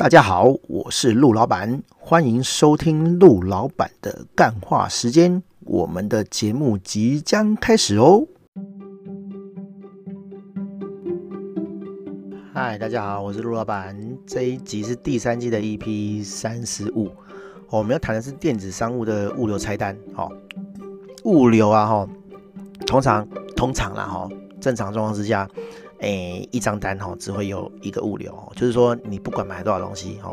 大家好，我是陆老板，欢迎收听陆老板的干话时间。我们的节目即将开始哦。嗨，大家好，我是陆老板。这一集是第三季的 EP 三十五。我们要谈的是电子商务的物流拆单。好，物流啊，哈，通常通常啦，哈，正常状况之下。诶、一张单哈，只会有一个物流，就是说你不管买多少东西哈，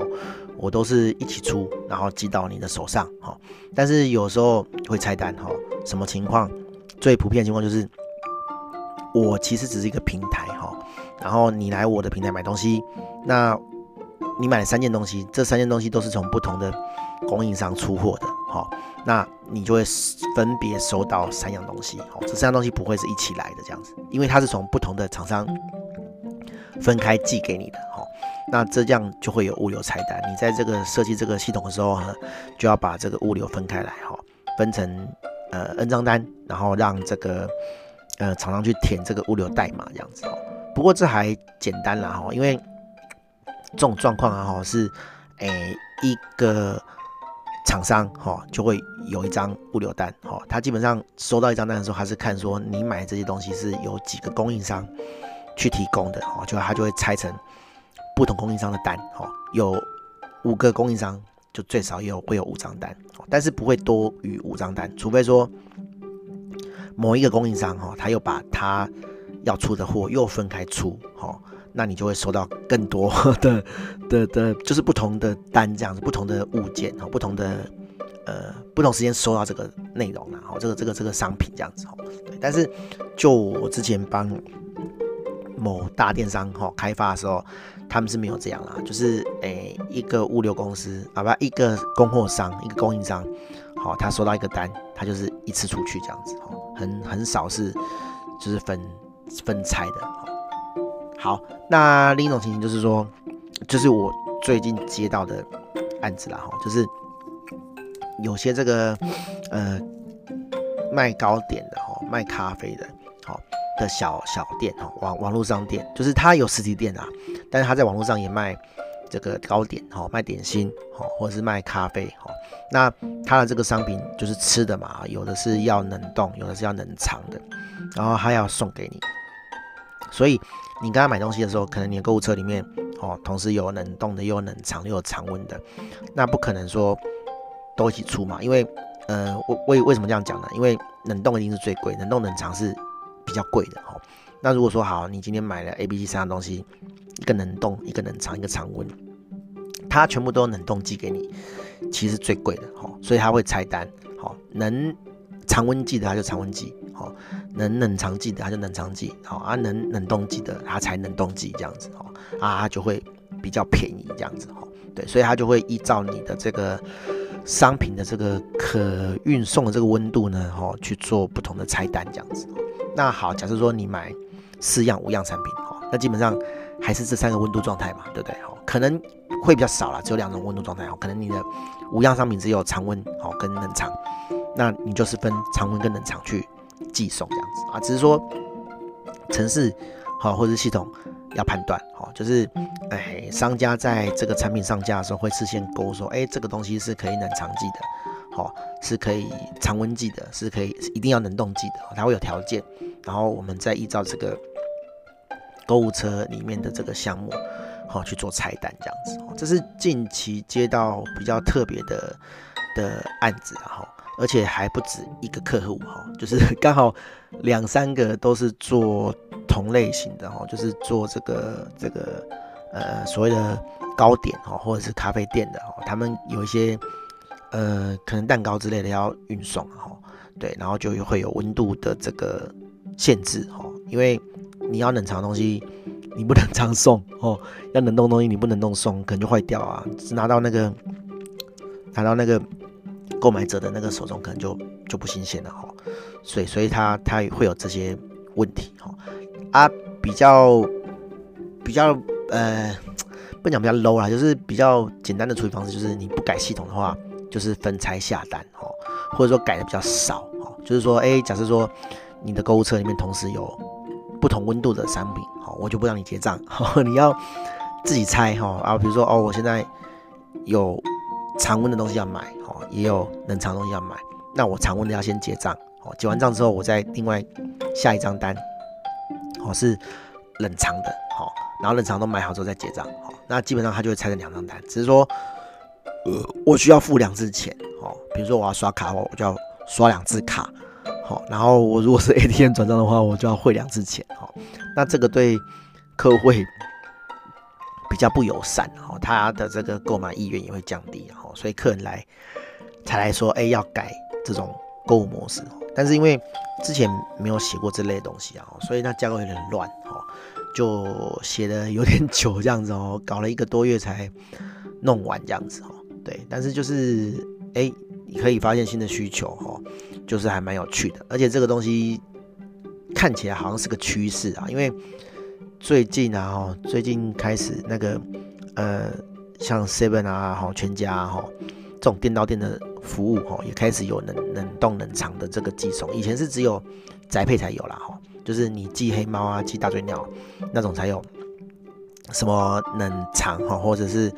我都是一起出，然后寄到你的手上哈。但是有时候会拆单哈，什么情况？最普遍的情况就是，我其实只是一个平台哈，然后你来我的平台买东西，那你买了三件东西，这三件东西都是从不同的供应商出货的哈。那你就会分别收到三样东西，哦，这三样东西不会是一起来的这样子，因为它是从不同的厂商分开寄给你的，哦，那这样就会有物流拆单。你在这个设计这个系统的时候呢，就要把这个物流分开来，哈，分成呃 N 张单，然后让这个呃厂商去填这个物流代码这样子，哦。不过这还简单啦，哈，因为这种状况啊，哈，是诶一个。厂商哈就会有一张物流单哈，他基本上收到一张单的时候，他是看说你买这些东西是有几个供应商去提供的哈，就他就会拆成不同供应商的单哈，有五个供应商就最少有会有五张单，但是不会多于五张单，除非说某一个供应商哈，他又把他要出的货又分开出哈。那你就会收到更多 的的的，就是不同的单这样子，不同的物件哈，不同的呃不同时间收到这个内容然后这个这个这个商品这样子哈。对，但是就我之前帮某大电商哈开发的时候，他们是没有这样啦，就是诶一个物流公司啊不一个供货商一个供应商，好，他收到一个单，他就是一次出去这样子哈，很很少是就是分分拆的。好，那另一种情形就是说，就是我最近接到的案子啦，哈，就是有些这个呃卖糕点的哈，卖咖啡的，好，的小小店哈，网网络商店，就是他有实体店啊，但是他在网络上也卖这个糕点哈，卖点心哈，或者是卖咖啡哈，那他的这个商品就是吃的嘛，有的是要冷冻，有的是要冷藏的，然后他要送给你，所以。你刚刚买东西的时候，可能你的购物车里面哦，同时有冷冻的，又有冷藏，又有常温的，那不可能说都一起出嘛？因为呃，为为什么这样讲呢？因为冷冻一定是最贵，冷冻冷藏是比较贵的哦。那如果说好，你今天买了 A、B、C 三样东西，一个冷冻，一个冷藏，一个常温，它全部都冷冻寄给你，其实最贵的哦，所以它会拆单，好，能常温寄的它就常温寄。哦，能冷藏剂的它就冷藏剂，好啊，能冷冻剂的它才冷冻剂这样子哦，啊，它就会比较便宜这样子哦，对，所以它就会依照你的这个商品的这个可运送的这个温度呢，哦，去做不同的拆单这样子。那好，假设说你买四样五样产品，哦，那基本上还是这三个温度状态嘛，对不对？哦，可能会比较少了，只有两种温度状态哦，可能你的五样商品只有常温哦跟冷藏，那你就是分常温跟冷藏去。寄送这样子啊，只是说城市好，或者是系统要判断好，就是哎，商家在这个产品上架的时候会事先勾说，哎，这个东西是可以冷藏寄的，好，是可以常温寄的，是可以一定要冷冻寄的，它会有条件，然后我们再依照这个购物车里面的这个项目好去做菜单这样子，这是近期接到比较特别的的案子然后。而且还不止一个客户哈，就是刚好两三个都是做同类型的哈，就是做这个这个呃所谓的糕点哈，或者是咖啡店的哈，他们有一些呃可能蛋糕之类的要运送哈，对，然后就会有温度的这个限制哈，因为你要冷藏东西你不能常送哦，要冷冻东西你不能冻送，可能就坏掉啊，只拿到那个拿到那个。购买者的那个手中可能就就不新鲜了哈，所以所以他他会有这些问题哈。啊，比较比较呃不讲比较 low 啦，就是比较简单的处理方式，就是你不改系统的话，就是分拆下单哈，或者说改的比较少哈，就是说哎，假设说你的购物车里面同时有不同温度的商品哈，我就不让你结账，你要自己猜哈。啊，比如说哦，我现在有常温的东西要买哦，也有冷藏东西要买，那我常温的要先结账哦，结完账之后，我再另外下一张单哦，是冷藏的哦，然后冷藏都买好之后再结账哦，那基本上他就会拆成两张单，只是说呃，我需要付两次钱哦，比如说我要刷卡，我就要刷两次卡。好，然后我如果是 ATM 转账的话，我就要汇两次钱。好，那这个对客户会比较不友善，哦，他的这个购买意愿也会降低，哈，所以客人来才来说，哎，要改这种购物模式。但是因为之前没有写过这类东西啊，所以那架构有点乱，哦，就写的有点久这样子哦，搞了一个多月才弄完这样子，哦，对，但是就是哎。你可以发现新的需求，哦，就是还蛮有趣的，而且这个东西看起来好像是个趋势啊，因为最近啊，哈，最近开始那个，呃，像 Seven 啊，哈，全家哈，这种电到店的服务，哈，也开始有冷冷冻冷藏的这个寄送，以前是只有宅配才有啦，哈，就是你寄黑猫啊，寄大嘴鸟那种才有什么冷藏哈，或者是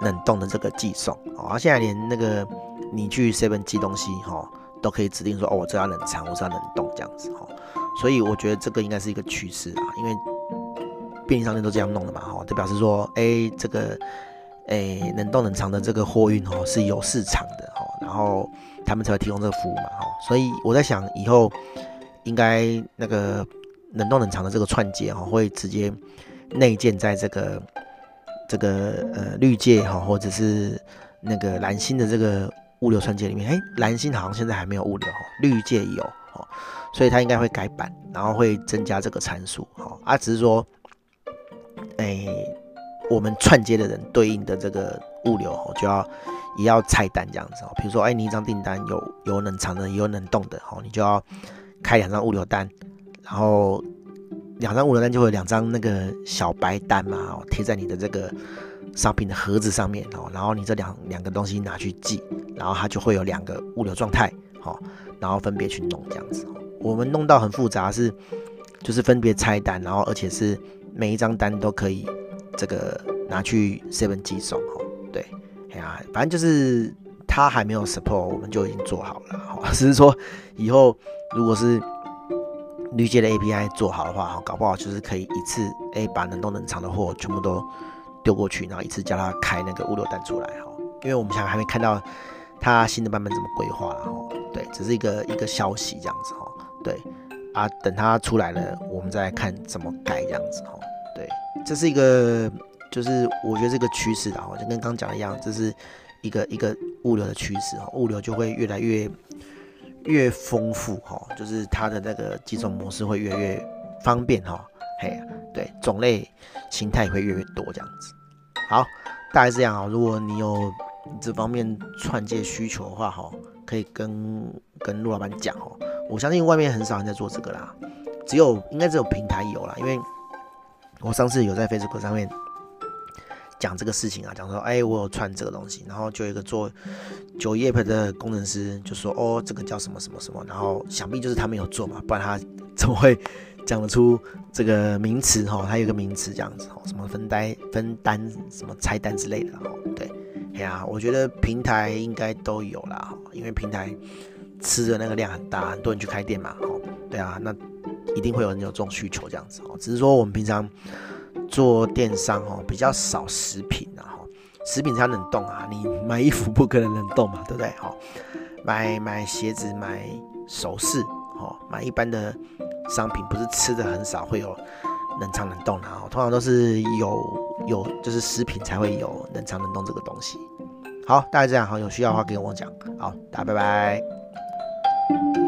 冷冻的这个寄送，啊，现在连那个。你去 Seven 寄东西哈，都可以指定说哦，我这要冷藏，我这要冷冻这样子哈，所以我觉得这个应该是一个趋势啊，因为便利商店都这样弄的嘛哈，就表示说，哎、这个哎、冷冻冷藏的这个货运哦是有市场的哈，然后他们才会提供这个服务嘛哈，所以我在想以后应该那个冷冻冷藏的这个串接哈，会直接内建在这个这个呃绿界哈，或者是那个蓝星的这个。物流串接里面，哎，蓝星好像现在还没有物流，绿界有哦，所以它应该会改版，然后会增加这个参数，哈，啊，只是说，哎，我们串接的人对应的这个物流哦，就要也要拆单这样子哦，比如说，哎，你一张订单有有冷藏的，也有冷冻的，哦，你就要开两张物流单，然后两张物流单就会有两张那个小白单嘛，贴在你的这个。商品的盒子上面哦，然后你这两两个东西拿去寄，然后它就会有两个物流状态，哦，然后分别去弄这样子。我们弄到很复杂是，就是分别拆单，然后而且是每一张单都可以这个拿去 Seven 寄送哦。对，哎呀，反正就是他还没有 support，我们就已经做好了。好，只是说以后如果是绿界的 API 做好的话，哈搞不好就是可以一次哎把冷冻冷藏的货全部都。丢过去，然后一次叫他开那个物流单出来哈，因为我们现在还没看到他新的版本怎么规划了哈，对，只是一个一个消息这样子哈，对啊，等它出来了，我们再看怎么改这样子哈，对，这是一个就是我觉得这个趋势的哈，就跟刚刚讲的一样，这是一个一个物流的趋势哈，物流就会越来越越丰富哈，就是它的那个几种模式会越来越方便哈。嘿，对，种类形态会越来越多这样子。好，大概是这样啊。如果你有这方面串接需求的话，哈，可以跟跟陆老板讲哦。我相信外面很少人在做这个啦，只有应该只有平台有啦。因为我上次有在 Facebook 上面讲这个事情啊，讲说，哎，我有串这个东西，然后就有一个做九叶的工程师就说，哦，这个叫什么什么什么，然后想必就是他没有做嘛，不然他 怎么会？讲得出这个名词哈，它有个名词这样子哈，什么分单、分单、什么拆单之类的哈。对，哎呀，我觉得平台应该都有啦，因为平台吃的那个量很大，很多人去开店嘛哈。对啊，那一定会有人有这种需求这样子哦。只是说我们平常做电商哦，比较少食品啊哈，食品才能冷冻啊，你买衣服不可能冷冻嘛，对不对哈？买买鞋子、买首饰，哈，买一般的。商品不是吃的很少，会有冷藏冷冻的哦，通常都是有有，就是食品才会有冷藏冷冻这个东西。好，大概这样。好，有需要的话可以跟我讲。好，大家拜拜。